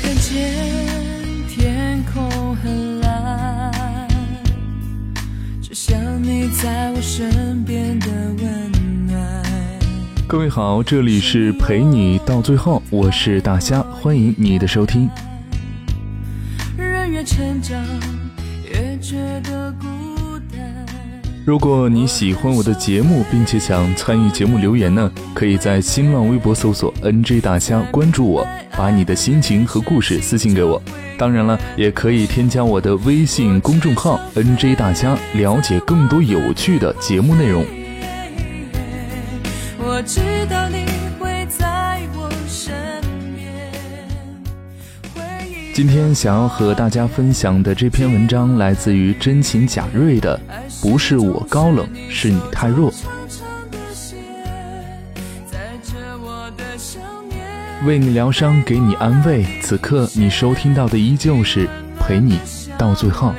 看见天空很蓝，只想你在我身边的温暖。各位好，这里是陪你到最后，我是大虾，欢迎你的收听。人越成长，越觉得孤单。如果你喜欢我的节目，并且想参与节目留言呢，可以在新浪微博搜索 “nj 大虾”，关注我，把你的心情和故事私信给我。当然了，也可以添加我的微信公众号 “nj 大虾”，了解更多有趣的节目内容。今天想要和大家分享的这篇文章来自于真情假瑞的，不是我高冷，是你太弱。为你疗伤，给你安慰。此刻你收听到的依旧是陪你到最后。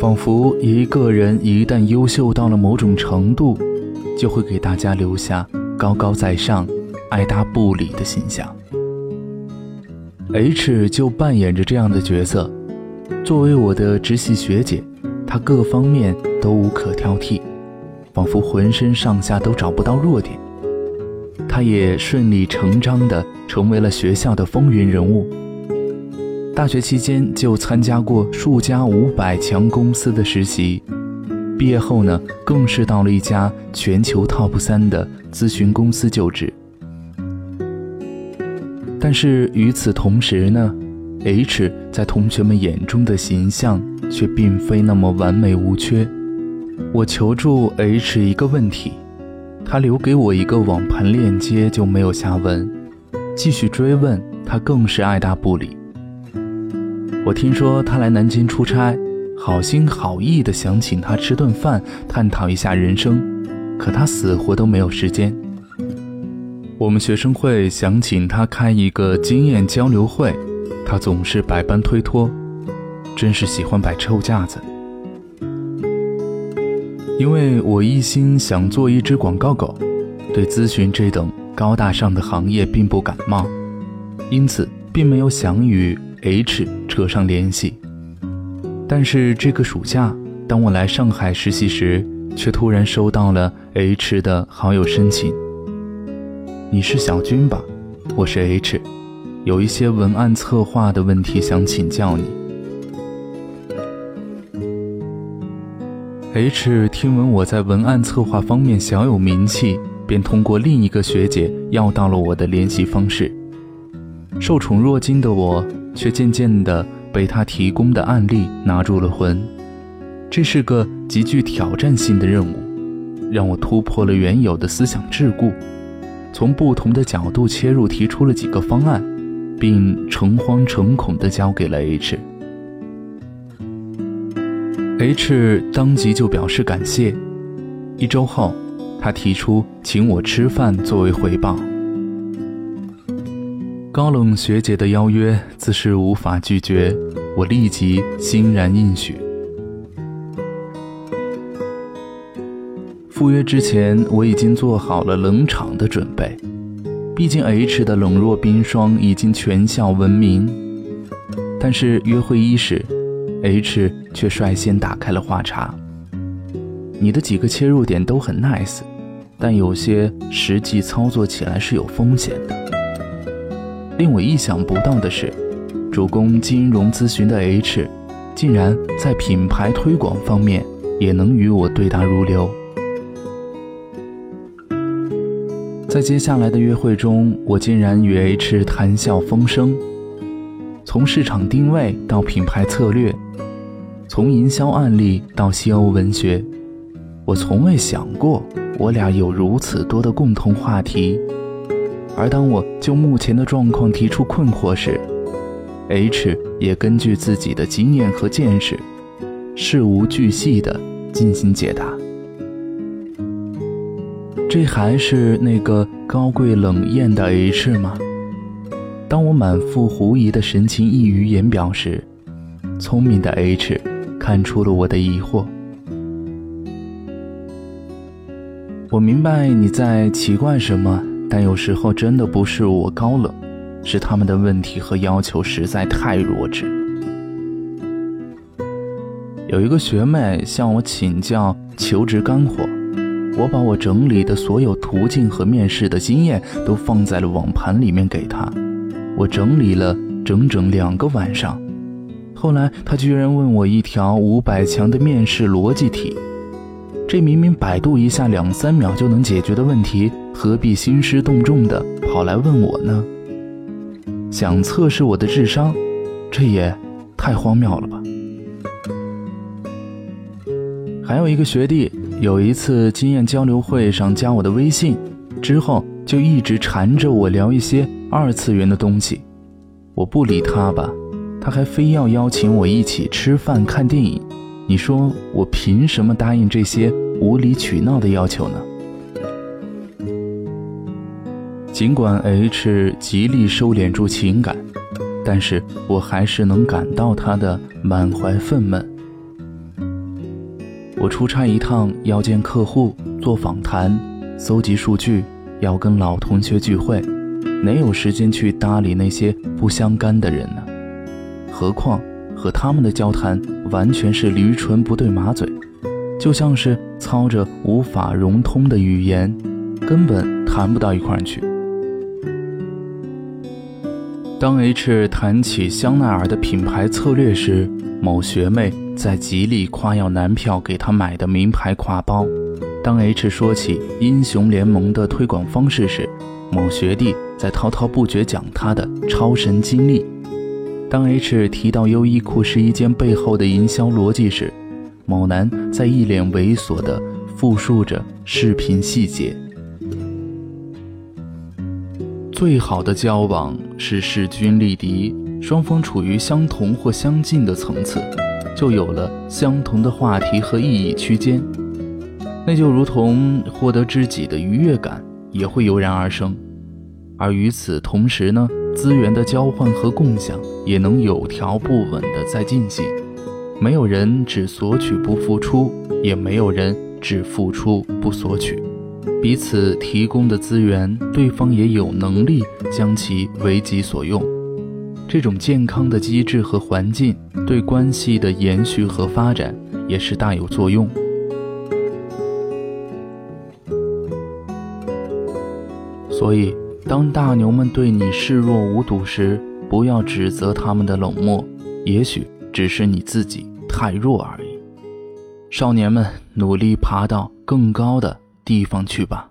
仿佛一个人一旦优秀到了某种程度，就会给大家留下高高在上、爱答不理的形象。H 就扮演着这样的角色。作为我的直系学姐，她各方面都无可挑剔，仿佛浑身上下都找不到弱点。她也顺理成章地成为了学校的风云人物。大学期间就参加过数家五百强公司的实习，毕业后呢，更是到了一家全球 TOP 三的咨询公司就职。但是与此同时呢，H 在同学们眼中的形象却并非那么完美无缺。我求助 H 一个问题，他留给我一个网盘链接就没有下文，继续追问他更是爱答不理。我听说他来南京出差，好心好意的想请他吃顿饭，探讨一下人生，可他死活都没有时间。我们学生会想请他开一个经验交流会，他总是百般推脱，真是喜欢摆臭架子。因为我一心想做一只广告狗，对咨询这等高大上的行业并不感冒，因此并没有想与 H 扯上联系。但是这个暑假，当我来上海实习时，却突然收到了 H 的好友申请。你是小军吧？我是 H，有一些文案策划的问题想请教你。H 听闻我在文案策划方面小有名气，便通过另一个学姐要到了我的联系方式。受宠若惊的我，却渐渐地被他提供的案例拿住了魂。这是个极具挑战性的任务，让我突破了原有的思想桎梏，从不同的角度切入，提出了几个方案，并诚惶诚恐地交给了 H。H 当即就表示感谢。一周后，他提出请我吃饭作为回报。高冷学姐的邀约自是无法拒绝，我立即欣然应许。赴约之前，我已经做好了冷场的准备，毕竟 H 的冷若冰霜已经全校闻名。但是约会伊始，H 却率先打开了话茬：“你的几个切入点都很 nice，但有些实际操作起来是有风险的。”令我意想不到的是，主攻金融咨询的 H，竟然在品牌推广方面也能与我对答如流。在接下来的约会中，我竟然与 H 谈笑风生，从市场定位到品牌策略，从营销案例到西欧文学，我从未想过我俩有如此多的共同话题。而当我就目前的状况提出困惑时，H 也根据自己的经验和见识，事无巨细地进行解答。这还是那个高贵冷艳的 H 吗？当我满腹狐疑的神情溢于言表时，聪明的 H 看出了我的疑惑。我明白你在奇怪什么。但有时候真的不是我高冷，是他们的问题和要求实在太弱智。有一个学妹向我请教求职干货，我把我整理的所有途径和面试的经验都放在了网盘里面给她，我整理了整整两个晚上。后来她居然问我一条五百强的面试逻辑题。这明明百度一下两三秒就能解决的问题，何必兴师动众的跑来问我呢？想测试我的智商，这也太荒谬了吧！还有一个学弟，有一次经验交流会上加我的微信，之后就一直缠着我聊一些二次元的东西，我不理他吧，他还非要邀请我一起吃饭看电影。你说我凭什么答应这些无理取闹的要求呢？尽管 H 极力收敛住情感，但是我还是能感到他的满怀愤懑。我出差一趟要见客户、做访谈、搜集数据，要跟老同学聚会，哪有时间去搭理那些不相干的人呢？何况……和他们的交谈完全是驴唇不对马嘴，就像是操着无法融通的语言，根本谈不到一块儿去。当 H 谈起香奈儿的品牌策略时，某学妹在极力夸耀男票给她买的名牌挎包；当 H 说起英雄联盟的推广方式时，某学弟在滔滔不绝讲他的超神经历。当 H 提到优衣库试衣间背后的营销逻辑时，某男在一脸猥琐地复述着视频细节。最好的交往是势均力敌，双方处于相同或相近的层次，就有了相同的话题和意义区间，那就如同获得知己的愉悦感也会油然而生。而与此同时呢？资源的交换和共享也能有条不紊地在进行，没有人只索取不付出，也没有人只付出不索取，彼此提供的资源，对方也有能力将其为己所用。这种健康的机制和环境，对关系的延续和发展也是大有作用。所以。当大牛们对你视若无睹时，不要指责他们的冷漠，也许只是你自己太弱而已。少年们，努力爬到更高的地方去吧。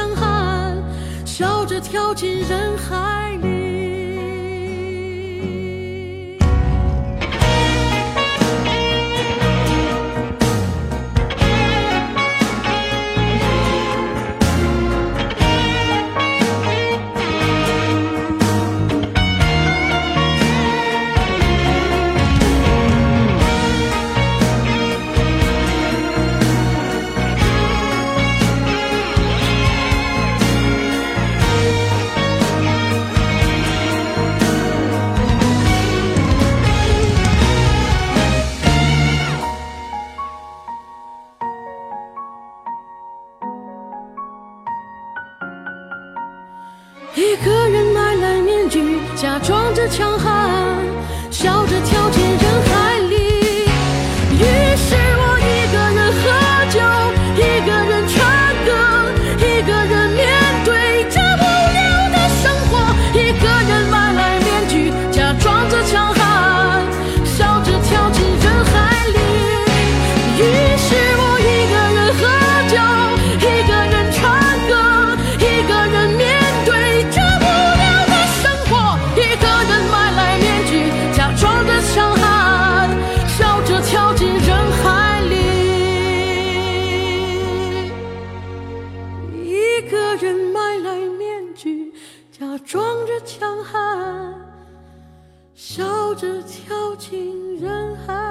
强悍。笑着跳进人海着强悍，笑着跳进人海。